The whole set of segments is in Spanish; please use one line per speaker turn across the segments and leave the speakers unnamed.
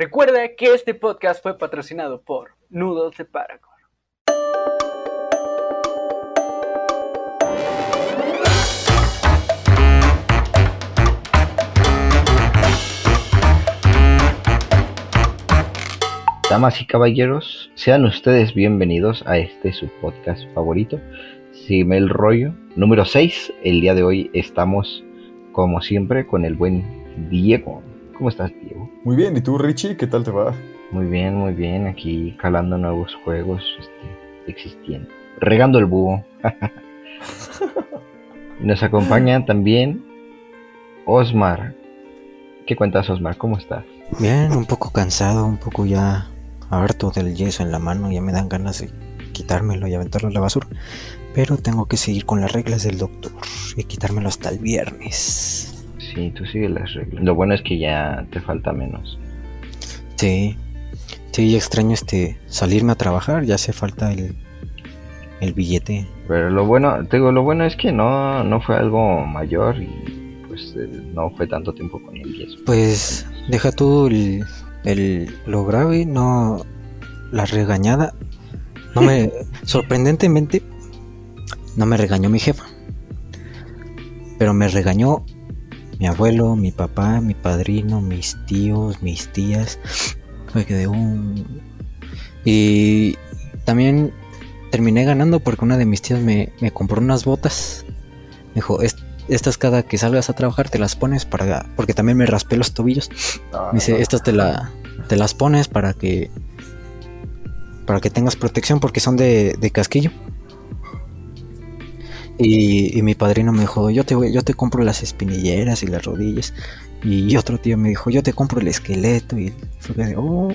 Recuerda que este podcast fue patrocinado por Nudos de Paragon.
Damas y caballeros, sean ustedes bienvenidos a este su podcast favorito, Sígueme el rollo, número 6. El día de hoy estamos, como siempre, con el buen Diego. ¿Cómo estás, Diego?
Muy bien, ¿y tú, Richie? ¿Qué tal te va?
Muy bien, muy bien. Aquí calando nuevos juegos este, existiendo. Regando el búho. Nos acompaña también Osmar. ¿Qué cuentas, Osmar? ¿Cómo estás?
Bien, un poco cansado, un poco ya harto del yeso en la mano, ya me dan ganas de quitármelo y aventarlo a la basura. Pero tengo que seguir con las reglas del doctor y quitármelo hasta el viernes.
Sí, tú sigues las reglas. Lo bueno es que ya te falta menos.
Sí, sí, extraño este salirme a trabajar, ya hace falta el, el billete.
Pero lo bueno, te digo, lo bueno es que no, no fue algo mayor y pues eh, no fue tanto tiempo con el yeso.
Pues deja tú el, el, lo grave, no la regañada. No me sorprendentemente no me regañó mi jefa. Pero me regañó mi abuelo, mi papá, mi padrino, mis tíos, mis tías. Fue que de un y también terminé ganando porque una de mis tías me, me compró unas botas. Me dijo, estas cada que salgas a trabajar te las pones para porque también me raspé los tobillos. Me dice, estas te la te las pones para que para que tengas protección porque son de, de casquillo. Y, y, mi padrino me dijo, yo te voy, yo te compro las espinilleras y las rodillas. Y otro tío me dijo, yo te compro el esqueleto. Y fue de, oh.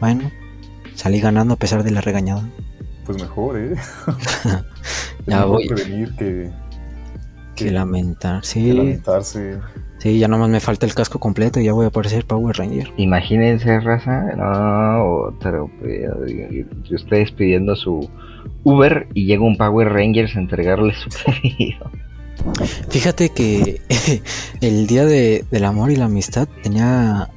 Bueno, salí ganando a pesar de la regañada.
Pues mejor, ¿eh?
ya voy.
prevenir que,
que, lamentar, sí.
Que lamentarse.
Sí, ya nomás me falta el casco completo y ya voy a aparecer Power Ranger.
Imagínense, raza, no, pero ustedes pidiendo su Uber y llega un Power Rangers a entregarle su pedido.
Fíjate que el día de, del amor y la amistad tenía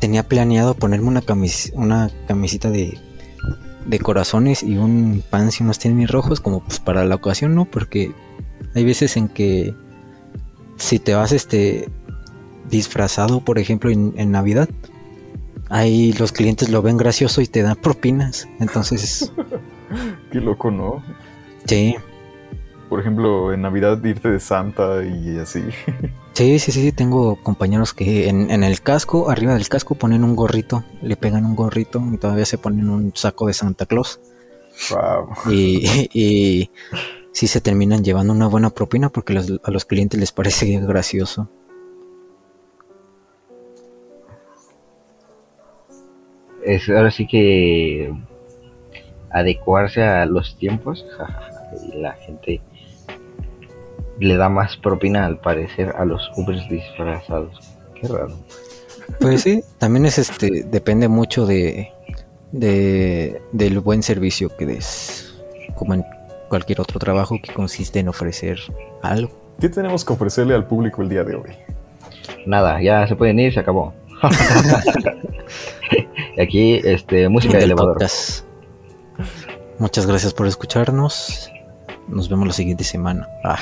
tenía planeado ponerme una camis, una camisita de, de corazones y un pants y unos tenis rojos como pues para la ocasión, ¿no? Porque hay veces en que si te vas este disfrazado, por ejemplo, en, en Navidad, ahí los clientes lo ven gracioso y te dan propinas. Entonces.
Qué loco, ¿no?
Sí.
Por ejemplo, en Navidad irte de Santa y así.
Sí, sí, sí. Tengo compañeros que en, en, el casco, arriba del casco, ponen un gorrito. Le pegan un gorrito y todavía se ponen un saco de Santa Claus.
Wow.
Y, y sí se terminan llevando una buena propina porque los, a los clientes les parece gracioso.
es ahora sí que adecuarse a los tiempos y la gente le da más propina al parecer a los Ubers disfrazados qué raro
pues sí también es este depende mucho de, de del buen servicio que des como en cualquier otro trabajo que consiste en ofrecer algo
¿qué tenemos que ofrecerle al público el día de hoy?
nada ya se pueden ir se acabó Aquí, este, música de elevador.
Podcast. Muchas gracias por escucharnos. Nos vemos la siguiente semana. Ah.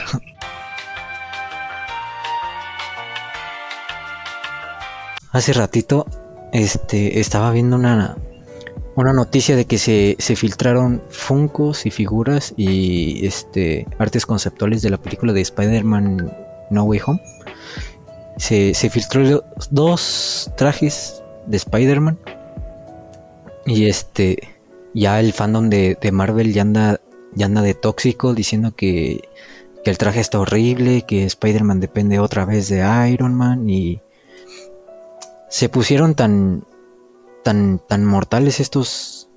Hace ratito, este, estaba viendo una, una noticia de que se, se filtraron funcos y figuras y este artes conceptuales de la película de Spider-Man No Way Home. Se, se filtró dos trajes de Spider-Man. Y este, ya el fandom de, Marvel ya anda, ya anda de tóxico diciendo que, el traje está horrible, que Spider-Man depende otra vez de Iron Man y se pusieron tan, tan, tan mortales estos,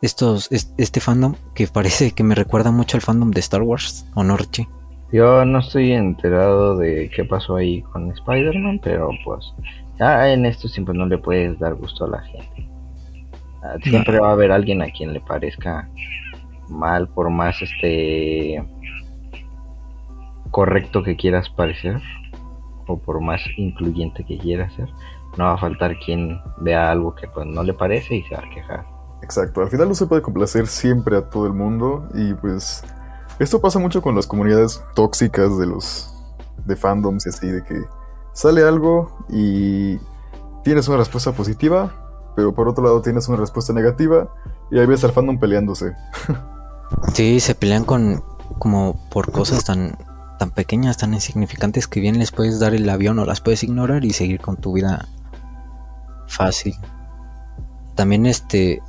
estos, este fandom que parece que me recuerda mucho al fandom de Star Wars, ¿o no, Richie?
Yo no estoy enterado de qué pasó ahí con Spider-Man, pero pues ya en estos tiempos no le puedes dar gusto a la gente. Siempre va a haber alguien a quien le parezca mal, por más este correcto que quieras parecer o por más incluyente que quiera ser, no va a faltar quien vea algo que pues no le parece y se va a quejar.
Exacto, al final no se puede complacer siempre a todo el mundo y pues esto pasa mucho con las comunidades tóxicas de los de fandoms y así, de que sale algo y tienes una respuesta positiva, pero por otro lado tienes una respuesta negativa y ahí ves al fandom peleándose.
Sí, se pelean con como por cosas tan tan pequeñas, tan insignificantes que bien les puedes dar el avión o las puedes ignorar y seguir con tu vida fácil. También este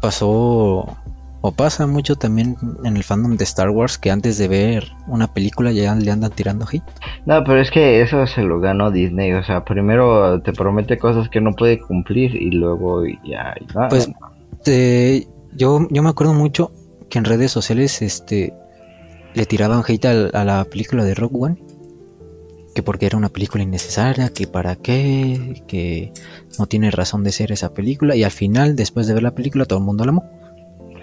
pasó o pasa mucho también en el fandom de Star Wars que antes de ver una película ya le andan tirando hate.
No, pero es que eso se lo ganó Disney, o sea, primero te promete cosas que no puede cumplir y luego ya... ya
Pues te- yo, yo me acuerdo mucho que en redes sociales este le tiraban hate al- a, la película de Rock One. Que porque era una película innecesaria, que para qué, que no tiene razón de ser esa película. Y al final, después de ver la película, todo el mundo la amó.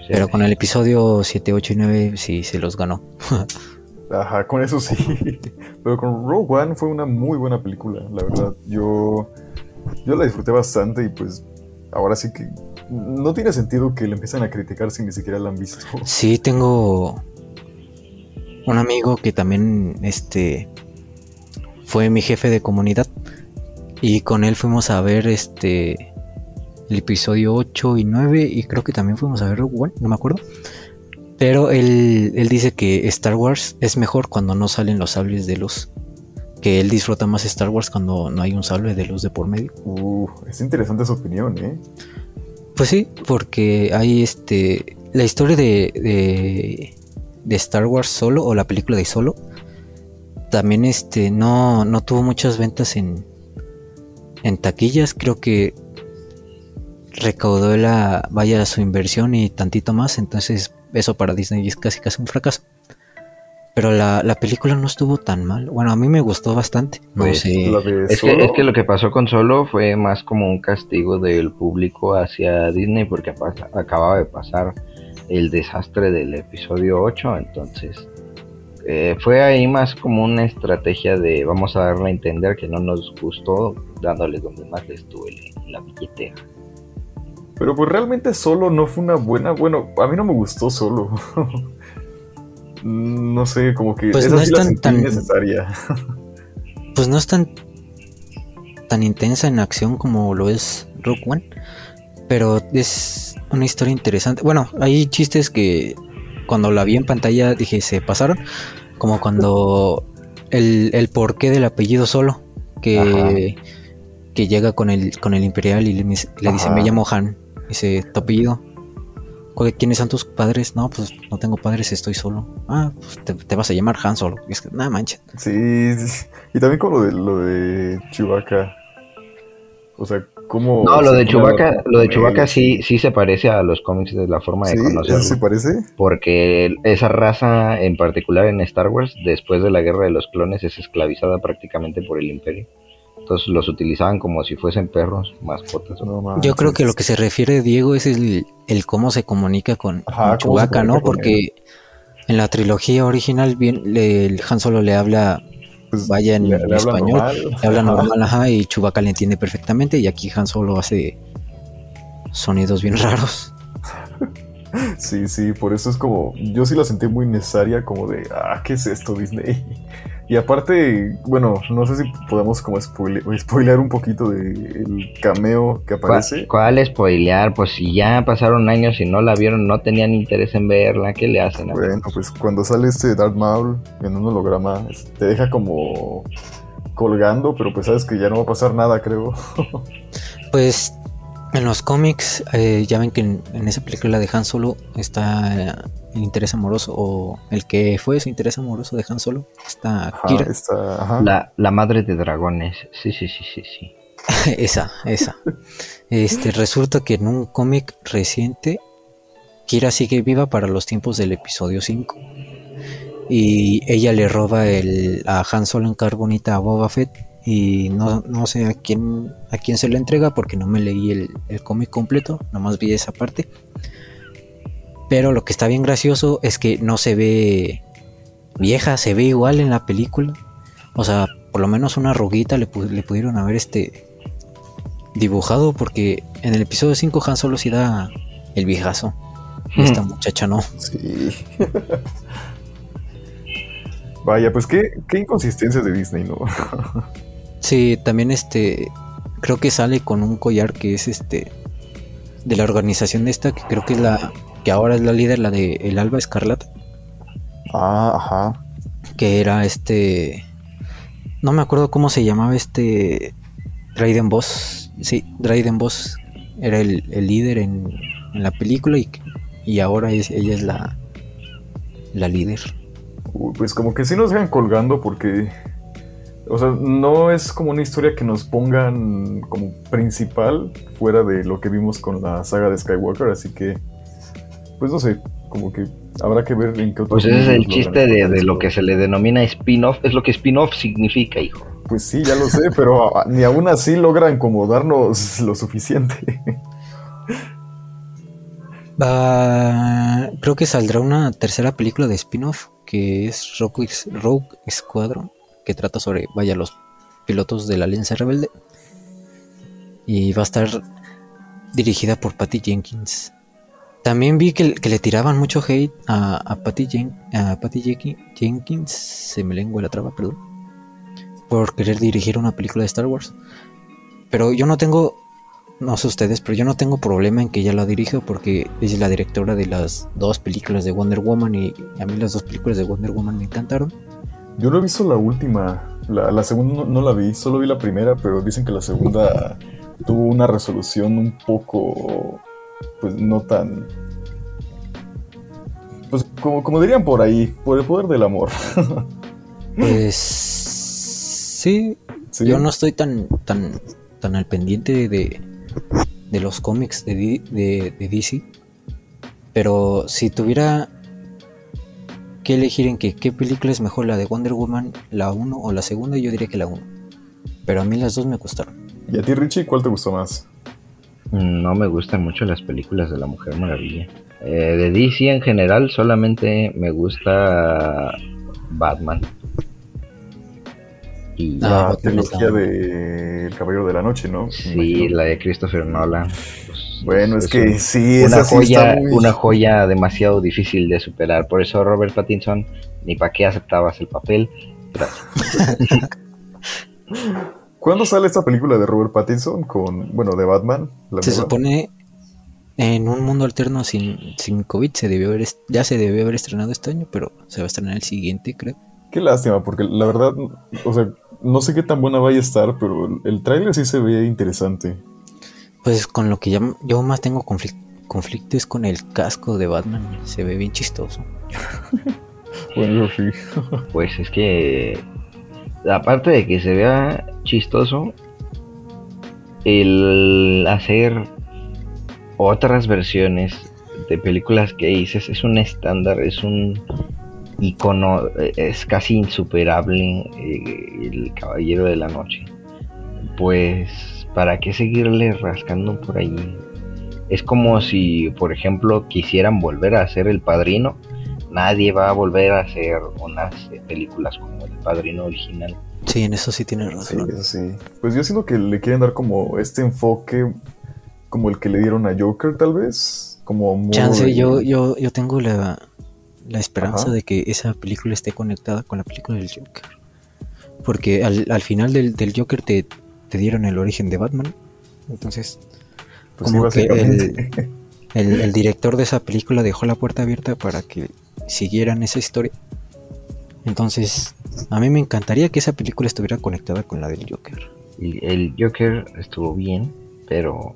Pero con el episodio 7, 8 y 9 sí se los ganó.
Ajá, con eso sí. Pero con Rogue One fue una muy buena película, la verdad. Yo, yo la disfruté bastante y pues ahora sí que no tiene sentido que le empiecen a criticar si ni siquiera la han visto.
Sí, tengo un amigo que también este fue mi jefe de comunidad y con él fuimos a ver este el episodio 8 y 9 y creo que también fuimos a ver Rogue One, no me acuerdo. Pero él, él dice que Star Wars es mejor cuando no salen los sables de luz. Que él disfruta más Star Wars cuando no hay un sable de luz de por medio.
Uh, es interesante su opinión, ¿eh?
Pues sí, porque hay este. La historia de, de, de Star Wars solo, o la película de solo, también este no, no tuvo muchas ventas en, en taquillas. Creo que recaudó la vaya su inversión y tantito más. Entonces, eso para Disney es casi casi un fracaso. Pero la, la película no estuvo tan mal. Bueno, a mí me gustó bastante. No
Pues,
sé.
Es que, es que lo que pasó con Solo fue más como un castigo del público hacia Disney porque acababa de pasar el desastre del episodio 8, entonces eh, fue ahí más como una estrategia de vamos a darle a entender que no nos gustó, dándoles donde más les duele, la billetera.
Pero pues realmente Solo no fue una buena. Bueno, a mí no me gustó Solo. no sé, como que
Pues
esa
no
sí
es
la
tan-
sentí
tan-
innecesaria.
pues no es tan tan intensa en acción como lo es Rogue One, pero es una historia interesante. Bueno, hay chistes que cuando la vi en pantalla dije se pasaron, como cuando el, el porqué del apellido solo, que, que llega con el con el imperial y le, mis- le dice
Ajá.
me llamo Han, dice tu apellido. ¿Cuál- ¿Quiénes son tus padres? No, pues no tengo padres, estoy solo. Ah, pues te, te vas a llamar Han solo. Y es que, nada manches.
Sí, sí. y también con lo de, lo de Chewbacca. O sea, cómo.
No, lo de Chewbacca, lo de Chewbacca sí, sí se parece a los cómics de la forma de
¿Sí?
conocerlo.
¿Eso se parece?
Porque esa raza en particular en Star Wars, después de la guerra de los clones, es esclavizada prácticamente por el imperio. Entonces los utilizaban como si fuesen perros, mascotas.
No
Yo creo que lo que se refiere Diego es el, el cómo se comunica con,
Ajá,
con Chewbacca, ¿no?
con
Porque en la trilogía original bien le- el Han Solo le habla
Pues,
vaya en
le- le habla
español,
normal.
le habla normal, ajá, y Chewbacca le entiende perfectamente y aquí Han Solo hace sonidos bien raros.
Sí, sí, por eso es como. Yo sí la sentí muy necesaria, como de. Ah, ¿qué es esto, Disney? Y aparte, bueno, no sé si podemos como spoile- spoilear un poquito del cameo que aparece.
¿Cuál, cuál spoilear? Pues si ya pasaron años y no la vieron, no tenían interés en verla, ¿qué le hacen?
Bueno, pues cuando sale este Darth Maul en un holograma, te deja como colgando, pero pues sabes que ya no va a pasar nada, creo.
Pues en los cómics eh, ya ven que en, en esa película de Han Solo está eh, el interés amoroso o el que fue su interés amoroso de Han Solo, está
Ajá,
Kira.
está, ajá.
La, la madre de dragones. Sí, sí, sí, sí, sí.
esa, esa. Este, resulta que en un cómic reciente, Kira sigue viva para los tiempos del episodio 5. Y ella le roba el, a Han Solo en carbonita a Boba Fett. Y no, no sé a quién, a quién se lo entrega porque no me leí el, el cómic completo, nomás vi esa parte. Pero lo que está bien gracioso es que no se ve vieja, se ve igual en la película. O sea, por lo menos una arruguita le, le pudieron haber este dibujado porque en el episodio 5 Han solo sí da el viejazo. Y esta muchacha no.
Sí. Vaya, pues qué, qué inconsistencia de Disney, ¿no?
Sí, también este creo que sale con un collar que es este de la organización esta que creo que es la que ahora es la líder la de el Alba Escarlata,
ah, ajá.
que era este no me acuerdo cómo se llamaba este Dryden Boss. Sí, Dryden Boss era el, el líder en, en la película y, y ahora es, ella es la la líder.
Uy, Pues como que sí nos dejan colgando porque, o sea, no es como una historia que nos pongan como principal fuera de lo que vimos con la saga de Skywalker, así que, pues no sé, como que habrá que ver en qué otros
Pues ese es el chiste de, lo que se le denomina spin-off. Es lo que spin-off significa, hijo.
Pues sí, ya lo sé, pero ni aún así logran como darnos lo suficiente.
Va, creo que saldrá una tercera película de spin-off que es Rogue, Rogue Squadron, que trata sobre, vaya, los pilotos de la Alianza Rebelde. Y va a estar dirigida por Patty Jenkins. También vi que, que le tiraban mucho hate a, a Patty, Jen- a Patty Jenki- Jenkins, se me lengua la traba, perdón, por querer dirigir una película de Star Wars. Pero yo no tengo no sé ustedes, pero yo no tengo problema en que ella la dirija porque es la directora de las dos películas de Wonder Woman y a mí las dos películas de Wonder Woman me encantaron.
Yo no he visto la última, la, la segunda no, no la vi, solo vi la primera, pero dicen que la segunda tuvo una resolución un poco, pues no tan, pues como, como dirían por ahí, por el poder del amor.
Pues sí,
Sí.
yo no estoy tan tan tan al pendiente de, de los cómics de, de, de DC, pero si tuviera que elegir en que qué película es mejor, la de Wonder Woman, la 1 o la segunda, yo diría que la 1. Pero a mí las dos me gustaron.
¿Y a ti, Richie, cuál te gustó más?
No me gustan mucho las películas de la Mujer Maravilla. Eh, de DC en general solamente me gusta Batman. Y
Ah,
la trilogía de El Caballero de la Noche, ¿no? Me
sí, la de Christopher Nolan. pues,
Bueno, es, que
un-
sí,
una
esa sí
joya,
está muy...
una joya demasiado difícil de superar. Por eso Robert Pattinson, ni para qué aceptabas el papel.
¿Cuándo sale esta película de Robert Pattinson con, bueno, de Batman? La
Se
nueva?
supone en un mundo alterno sin, sin COVID se debió haber, ya se debió haber estrenado este año, pero se va a estrenar el siguiente, creo.
Qué lástima, porque la verdad, o sea, no sé qué tan buena vaya a estar, pero el, el tráiler sí se ve interesante.
Pues con lo que ya, yo más tengo conflic- conflicto es con el casco de Batman, se ve bien chistoso.
Bueno, sí.
Pues es que, aparte de que se vea chistoso, el hacer otras versiones de películas que dices es un estándar, es un icono, eh, es casi insuperable eh, el Caballero de la Noche. Pues, ¿para qué seguirle rascando por ahí? Es como si, por ejemplo, quisieran volver a hacer El Padrino. Nadie va a volver a hacer unas eh, películas como El Padrino original.
Sí, en eso sí tiene
Sí,
razón.
eso sí. Pues yo siento que le quieren dar como este enfoque, como el que le dieron a Joker, tal vez. Como muy...
Chance, yo, yo, yo tengo la, la esperanza
Ajá.
de que esa película esté conectada con la película del Joker. Porque al, al final del, del Joker te, te dieron el origen de Batman. Entonces,
Pues sí,
como que el, el director de esa película dejó la puerta abierta para que siguieran esa historia. Entonces, a mí me encantaría que esa película estuviera conectada con la del Joker.
Y el Joker estuvo bien, pero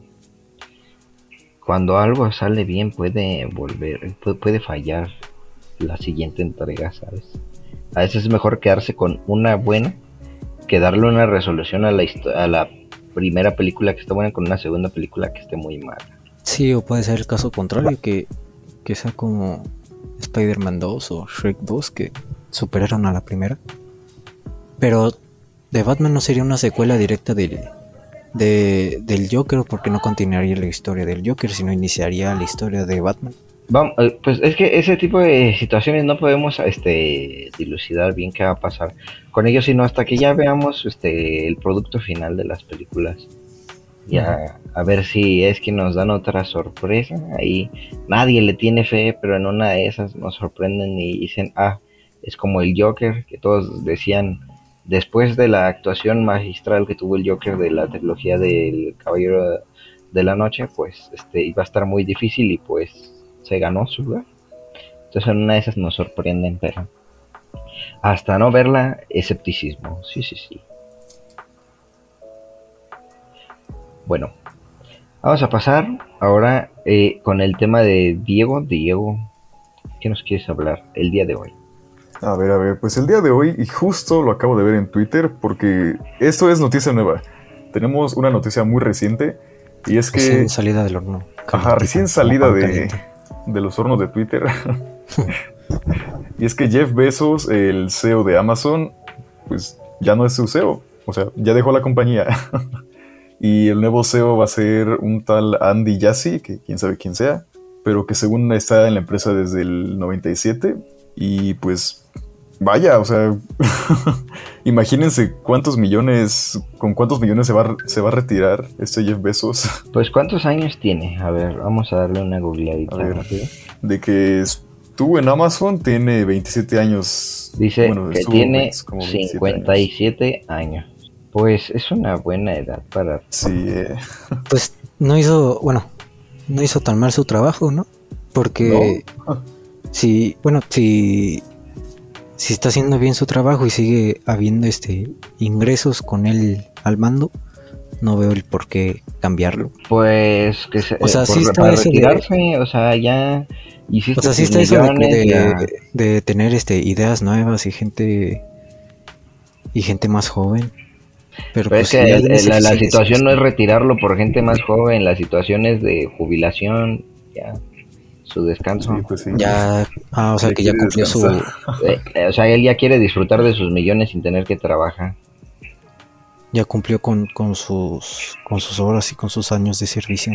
cuando algo sale bien puede volver, puede, puede fallar la siguiente entrega, ¿sabes? A veces es mejor quedarse con una buena que darle una resolución a la, primera película que está buena con una segunda película que esté muy mala.
Sí, o puede ser el caso contrario, que, sea como Spider-Man 2 o Shrek 2, que superaron a la primera. Pero de Batman no sería una secuela directa del, de- del Joker, porque no continuaría la historia del Joker, sino iniciaría la historia de Batman.
Vamos, eh, pues es que ese tipo de situaciones no podemos este, dilucidar bien qué va a pasar con ellos, sino hasta que ya veamos este, el producto final de las películas. Ya, a ver si es que nos dan otra sorpresa. Ahí nadie le tiene fe, pero en una de esas nos sorprenden y dicen, ah, es como el Joker, que todos decían, después de la actuación magistral que tuvo el Joker de la trilogía del Caballero de la Noche, pues este iba a estar muy difícil y pues se ganó su lugar. Entonces en una de esas nos sorprenden, pero hasta no verla, escepticismo. Sí, sí, sí. Bueno, vamos a pasar ahora eh, con el tema de Diego. Diego, ¿qué nos quieres hablar el día de hoy?
A ver, a ver, pues el día de hoy, y justo lo acabo de ver en Twitter, porque esto es noticia nueva. Tenemos una noticia muy reciente, y es que...
Recién salida del horno.
Ajá, recién salida de, de los hornos de Twitter. y es que Jeff Bezos, el CEO de Amazon, pues ya no es su CEO. O sea, ya dejó la compañía. y el nuevo CEO va a ser un tal Andy Jassy, que quién sabe quién sea, pero que según está en la empresa desde el 97. Y pues vaya, o sea, imagínense cuántos millones, con cuántos millones se va, se va a retirar este Jeff Bezos.
Pues cuántos años tiene, a ver, vamos a darle una googleadita rápido.
De que estuvo en Amazon, tiene 27 años.
Dice que tiene 57 años. Pues es una buena edad para...
Sí. Eh.
Pues no hizo, bueno, no hizo tan mal su trabajo, ¿no? Porque... Sí, bueno, si si está haciendo bien su trabajo y sigue habiendo este ingresos con él al mando, no veo el por qué cambiarlo.
Pues que se,
o sea, sí está ese
retirarse, o sea, ya
hiciste O sea, sí está eso de, de, tener este ideas nuevas y gente y gente más joven.
Pero, pues, es que la, la situación no es retirarlo por gente más joven, la situación es de jubilación, ya su descanso.
Pues
ya, ah, o sea, que ya cumplió su...
Eh, eh, o sea, él ya quiere disfrutar de sus millones sin tener que trabajar.
Ya cumplió con, con, sus, con sus horas y con sus años de servicio.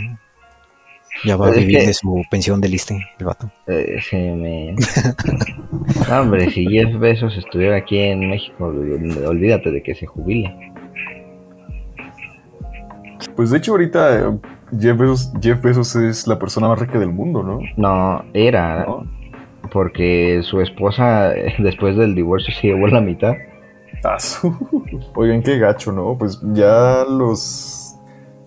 Ya va a vivir de su pensión de liste, el vato.
Eh, me... hombre, si Jeff Bezos estuviera aquí en México, olvídate de que se jubile.
Pues de hecho ahorita Jeff Bezos, es la persona más rica del mundo, ¿no?
No, era. Porque su esposa, después del divorcio, se llevó la mitad.
Ah, Oigan, qué gacho, ¿no? Pues ya los,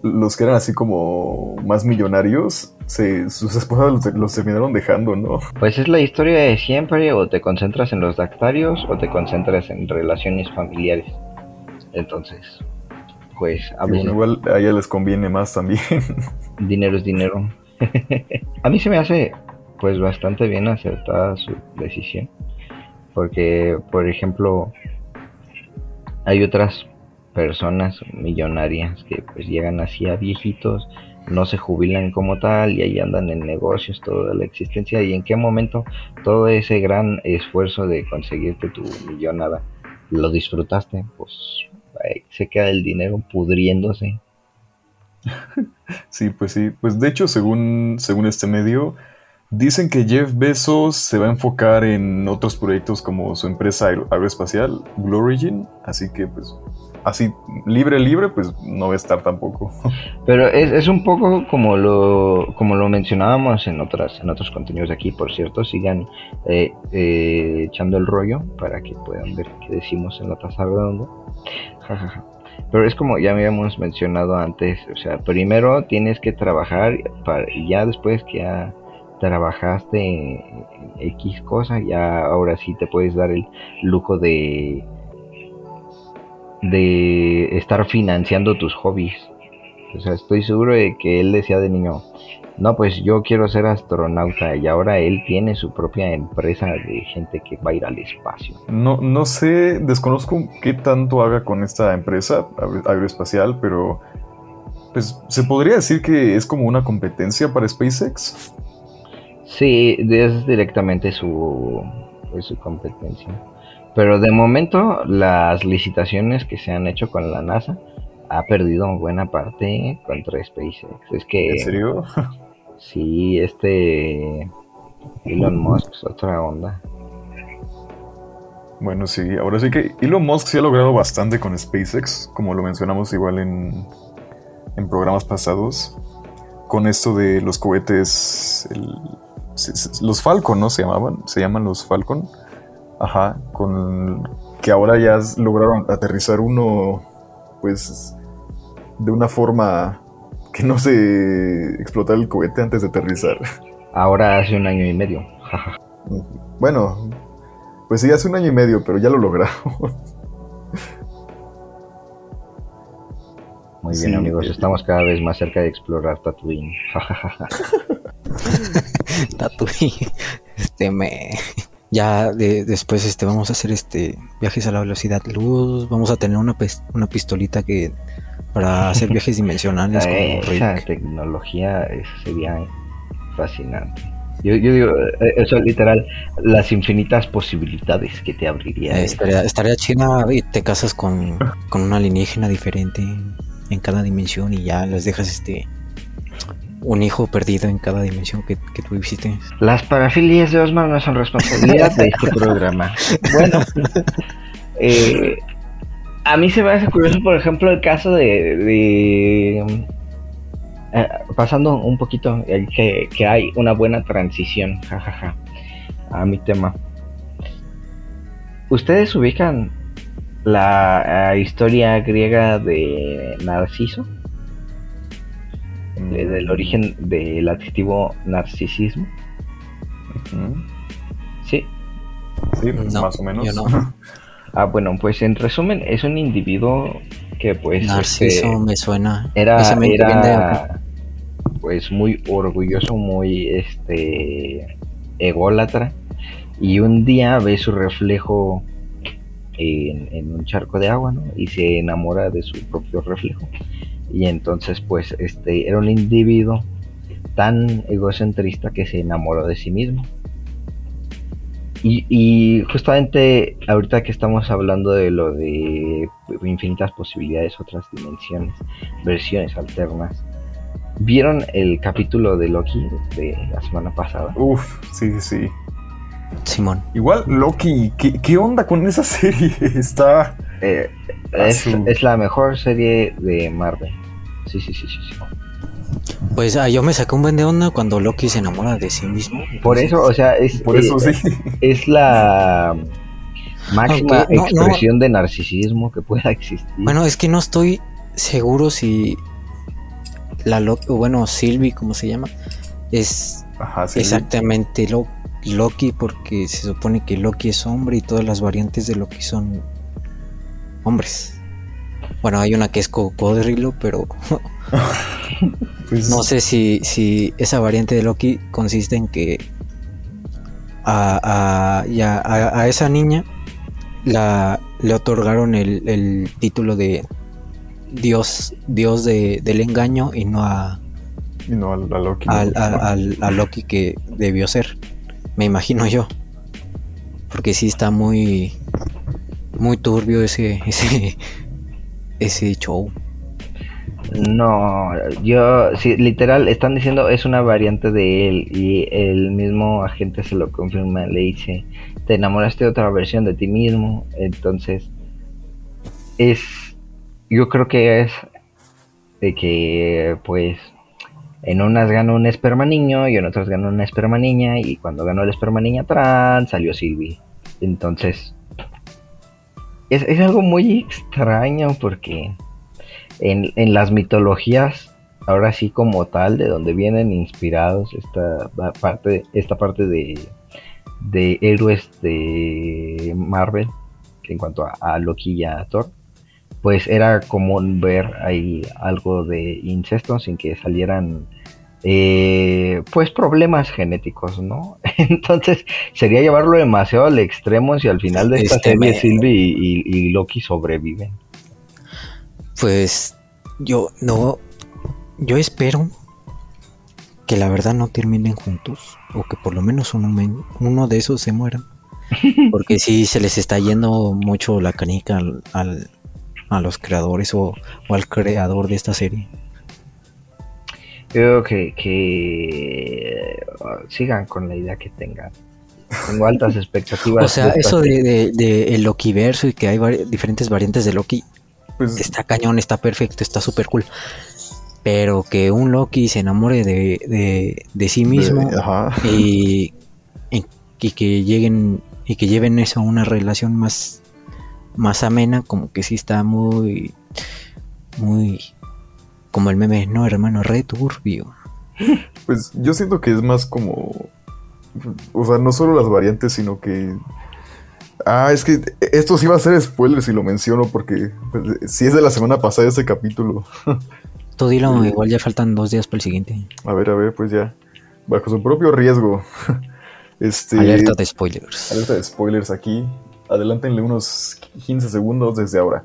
los que eran así como más millonarios, sus esposas los, terminaron dejando, ¿no?
Pues es la historia de siempre, o te concentras en los dactarios o te concentras en relaciones familiares. Entonces, pues a
Igual a ella les conviene más también.
Dinero es dinero. a mí se me hace pues bastante bien acertada su decisión. Porque, por ejemplo, hay otras personas millonarias que pues llegan así a viejitos, no se jubilan como tal y ahí andan en negocios toda la existencia y en qué momento todo ese gran esfuerzo de conseguirte tu millonada lo disfrutaste, pues se queda el dinero pudriéndose.
Sí, pues sí. Pues de hecho, según, según este medio, dicen que Jeff Bezos se va a enfocar en otros proyectos como su empresa aeroespacial, Blue Origin. Así que, pues, así libre, libre, pues no va a estar tampoco.
Pero es, un poco como lo, como lo mencionábamos en otras, en otros contenidos de aquí, por cierto, sigan eh, eh, echando el rollo para que puedan ver qué decimos en la taza redonda. Pero es como ya habíamos mencionado antes, o sea, primero tienes que trabajar para, y ya después que ya trabajaste en X cosa, ya ahora sí te puedes dar el lujo de de estar financiando tus hobbies. O sea, estoy seguro de que él decía de niño, no, pues yo quiero ser astronauta y ahora él tiene su propia empresa de gente que va a ir al espacio.
No, no sé, desconozco qué tanto haga con esta empresa aeroespacial, pero pues se podría decir que es como una competencia para SpaceX.
Sí, es directamente su, su competencia. Pero de momento las licitaciones que se han hecho con la NASA ha perdido buena parte contra SpaceX. Es que...
¿En serio?
Sí, este. Elon Musk es otra onda.
Bueno, sí, ahora sí que Elon Musk sí ha logrado bastante con SpaceX, como lo mencionamos igual en, en programas pasados, con esto de los cohetes, los Falcon, ¿no? Se llamaban, se llaman los Falcon. Ajá, con que ahora ya lograron aterrizar uno, pues, de una forma que no se explotar el cohete antes de aterrizar.
Ahora hace un año y medio.
Bueno, pues sí, hace un año y medio, pero ya lo lograron.
Muy bien,
Sí,
amigos,
eh,
estamos cada vez más cerca de explorar Tatooine.
Tatooine. Este me. Ya de- después este vamos a hacer este viajes a la velocidad luz. Vamos a tener una, pis- una pistolita que para hacer viajes dimensionales como
Esa
Rick.
tecnología eh, sería fascinante. Yo, yo digo, eh, eso literal, las infinitas posibilidades que te abriría.
Eh, estaría, estaría chida y te casas con, con un alienígena diferente en cada dimensión y ya les dejas este un hijo perdido en cada dimensión que, que tú visites.
Las parafilias de Osmar no son responsabilidad de este programa. Bueno, eh, a mí se me hace curioso, por ejemplo, el caso de. de, eh, pasando un poquito, el que, que hay una buena transición, jajaja, a mi tema. ¿Ustedes ubican la eh, historia griega de Narciso? De- del origen del adjetivo narcisismo. Sí.
Sí,
No,
más o menos.
yo no.
Ah, bueno, pues en resumen, es un individuo que pues
Narciso
este,
me suena.
era, era pues muy orgulloso, muy este ególatra y un día ve su reflejo en, en un charco de agua, ¿no? Y se enamora de su propio reflejo. Y entonces pues este era un individuo tan egocentrista que se enamoró de sí mismo. Y, y justamente ahorita que estamos hablando de lo de infinitas posibilidades, otras dimensiones, versiones alternas, ¿vieron el capítulo de Loki de la semana pasada?
Uf, sí, sí.
Simón.
Igual, Loki, ¿qué, qué onda con esa serie? Está.
Eh, es la mejor serie de Marvel. Sí, sí, sí, sí. sí.
Pues ah, yo me saqué un buen de onda cuando Loki se enamora de sí mismo.
Por eso, o sea, es,
Por eso
eh,
sí.
es la máxima
Aunque no- no-
expresión de narcisismo que pueda existir.
Bueno, es que no estoy seguro si la Loki, o bueno, Sylvie, como se llama, es
Ajá, sí.
exactamente Lo- Loki porque se supone que Loki es hombre y todas las variantes de Loki son hombres. Bueno, hay una que es cocodrilo, pero
Pues,
no sé si, si esa variante de Loki consiste en que a, a- ya a- a esa niña la, le otorgaron el, el título de Dios, Dios de- del engaño y no a,
Y no a, Loki.
a Loki que debió ser. Me imagino yo. Porque sí está muy muy turbio ese ese ese show.
No, yo, sí, literal, están diciendo es una variante de él y el mismo agente se lo confirma, le dice, te enamoraste de otra versión de ti mismo, entonces es, yo creo que es de que pues en unas ganó un esperma niño y en otras ganó una esperma niña y cuando ganó el esperma niña trans salió Sylvie, entonces es, es algo muy extraño porque en, en las mitologías, ahora sí como tal, de donde vienen inspirados esta parte, esta parte de, de héroes de Marvel, en cuanto a, a Loki a Thor, pues era común ver ahí algo de incesto sin que salieran eh, pues problemas genéticos, ¿no? Entonces sería llevarlo demasiado al extremo si al final de esta
Este
serie
me-
Sylvie y, y- y Loki sobreviven.
Pues yo no yo espero que la verdad no terminen juntos o que por lo menos uno, de esos se muera. Porque sí se les está yendo mucho la canica al, al- a los creadores o, o al creador de esta serie.
Creo que, que uh, sigan con la idea que tengan. Tengo altas expectativas.
O sea,
de
eso de, de, de el Loki verso y que hay vari- diferentes variantes de Loki,
Pues
está cañón, está perfecto, está súper cool. Pero que un Loki se enamore de, de, de sí mismo
de- ajá.
y, y- y que lleguen y que lleven eso a una relación más, más amena, como que sí está muy, muy, como el meme, no hermano, re turbio.
Pues yo siento que es más como. O sea, no solo las variantes, sino que. Ah, es que esto sí va a ser spoiler si lo menciono, porque pues, si es de la semana pasada ese capítulo.
Tú dilo, igual ya faltan dos días para el siguiente.
A ver, a ver, pues ya. Bajo su propio riesgo. Este.
Alerta de spoilers.
Alerta de spoilers aquí. Adelántenle unos 15 segundos desde ahora.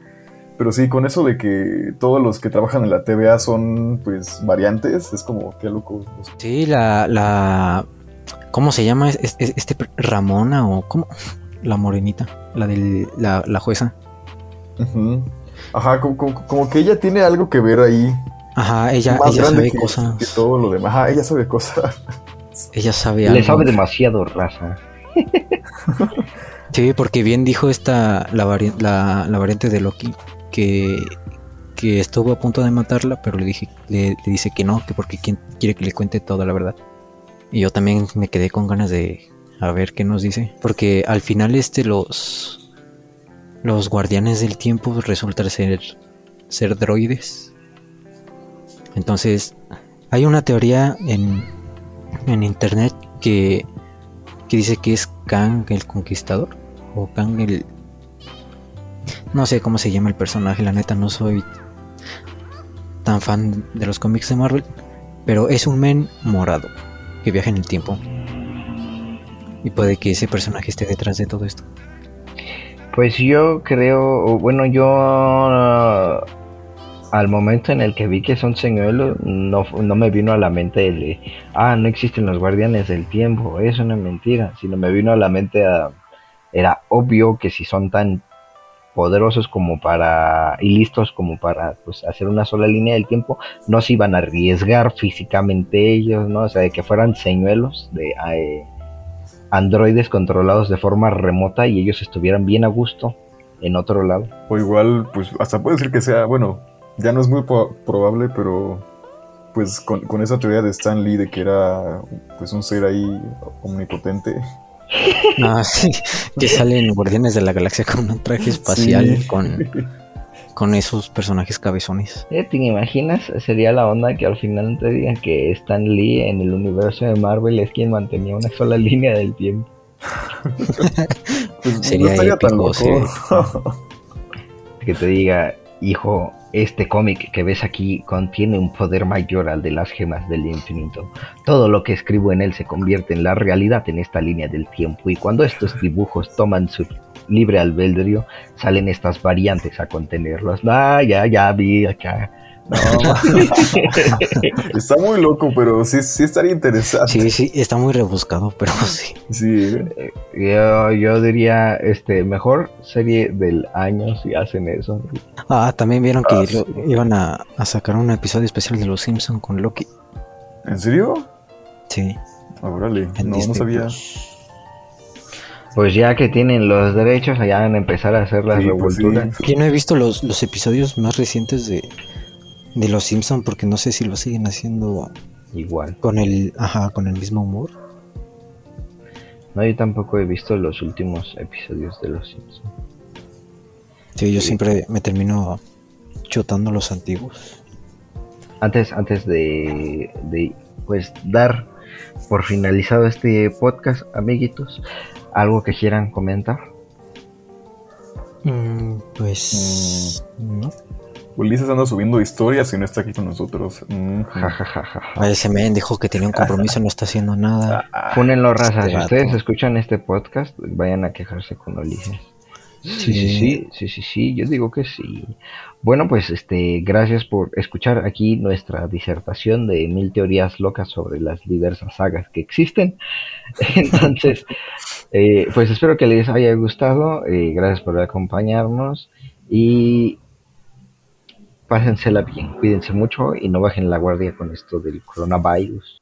Pero sí, con eso de que todos los que trabajan en la TVA son, pues, variantes, es como, qué loco.
Sí, la, la, ¿cómo se llama? Es- es- Este, Ramona o cómo? La morenita, la de la, la jueza.
Ujú. Ajá, como, como- como que ella tiene algo que ver ahí.
Ajá, ella,
más
ella
grande
sabe
que,
cosas.
que todo lo demás. Ajá, ella sabe cosas.
Ella sabe
Le
algo.
sabe demasiado raza.
Sí, porque bien dijo esta la, vari- la, la variante de Loki que, estuvo a punto de matarla, pero le dije le dice que no, que porque quien quiere que le cuente toda la verdad. Y yo también me quedé con ganas de a ver qué nos dice, porque al final este los los guardianes del tiempo resultan ser ser droides. Entonces, hay una teoría en en internet que que dice que es Kang el Conquistador o Kang el... No sé cómo se llama el personaje, la neta no soy tan fan de los cómics de Marvel, pero es un men morado que viaja en el tiempo. Y puede que ese personaje esté detrás de todo esto.
Pues yo creo, bueno, yo ah, al momento en el que vi que son señuelos, no, no me vino a la mente el ah, no existen los guardianes del tiempo, es una mentira, sino me vino a la mente, a- era obvio que si son tan poderosos como para, y listos como para pues, hacer una sola línea del tiempo, no se iban a arriesgar físicamente ellos, ¿no? O sea, de que fueran señuelos de... eh, androides controlados de forma remota y ellos estuvieran bien a gusto en otro lado.
O igual, pues, hasta puede ser que sea, bueno, ya no es muy probable, pero pues con, con esa teoría de Stan Lee de que era pues un ser ahí omnipotente.
Ah, sí, que salen Guardianes de la Galaxia con un traje espacial
Sí.
con, con esos personajes cabezones.
Eh, ¿Te imaginas? Sería la onda que al final te digan que Stan Lee en el universo de Marvel es quien mantenía una sola línea del tiempo.
Pues
Sería
no
épico,
loco.
Que te diga, hijo, este cómic que ves aquí contiene un poder mayor al de las gemas del infinito. Todo lo que escribo en él se convierte en la realidad en esta línea del tiempo y cuando estos dibujos toman su libre albedrío, salen estas variantes a contenerlos. Ah, ya, ya vi acá. No,
Está muy loco, pero sí, sí estaría interesante.
Sí, sí, está muy rebuscado, pero sí.
Sí, ¿eh?
yo, yo diría, este, mejor serie del año si hacen eso.
Ah, también vieron que
Ah, sí.
lo- iban a, a sacar un episodio especial de Los Simpson con Loki.
¿En serio?
Sí,
órale, no, sabía.
Plus.
Pues ya que tienen los derechos, allá van a empezar a hacer las
Sí, pues sí.
revolturas.
Yo no he visto los, los episodios más recientes de, de Los Simpson porque no sé si lo siguen haciendo
Igual.
con el, ajá, con el mismo humor.
No, yo tampoco he visto los últimos episodios de Los Simpsons.
Sí, yo siempre me termino chutando los antiguos.
Antes, antes de, de pues dar por finalizado este podcast, amiguitos, algo que quieran comentar.
Mm, pues no.
Ulises anda subiendo historias y no está aquí con nosotros. Mm.
Ja, ja, ja, ja, ja.
A ese men dijo que tenía un compromiso, no está haciendo nada.
Fúnenlo, raza.
Este
Si ustedes escuchan este podcast, vayan a quejarse con Ulises. Sí, sí, sí, sí, sí, sí, yo digo que sí. Bueno, pues este, gracias por escuchar aquí nuestra disertación de mil teorías locas sobre las diversas sagas que existen. Entonces, eh, pues espero que les haya gustado. eh, gracias por acompañarnos y pásensela bien, cuídense mucho y no bajen la guardia con esto del coronavirus.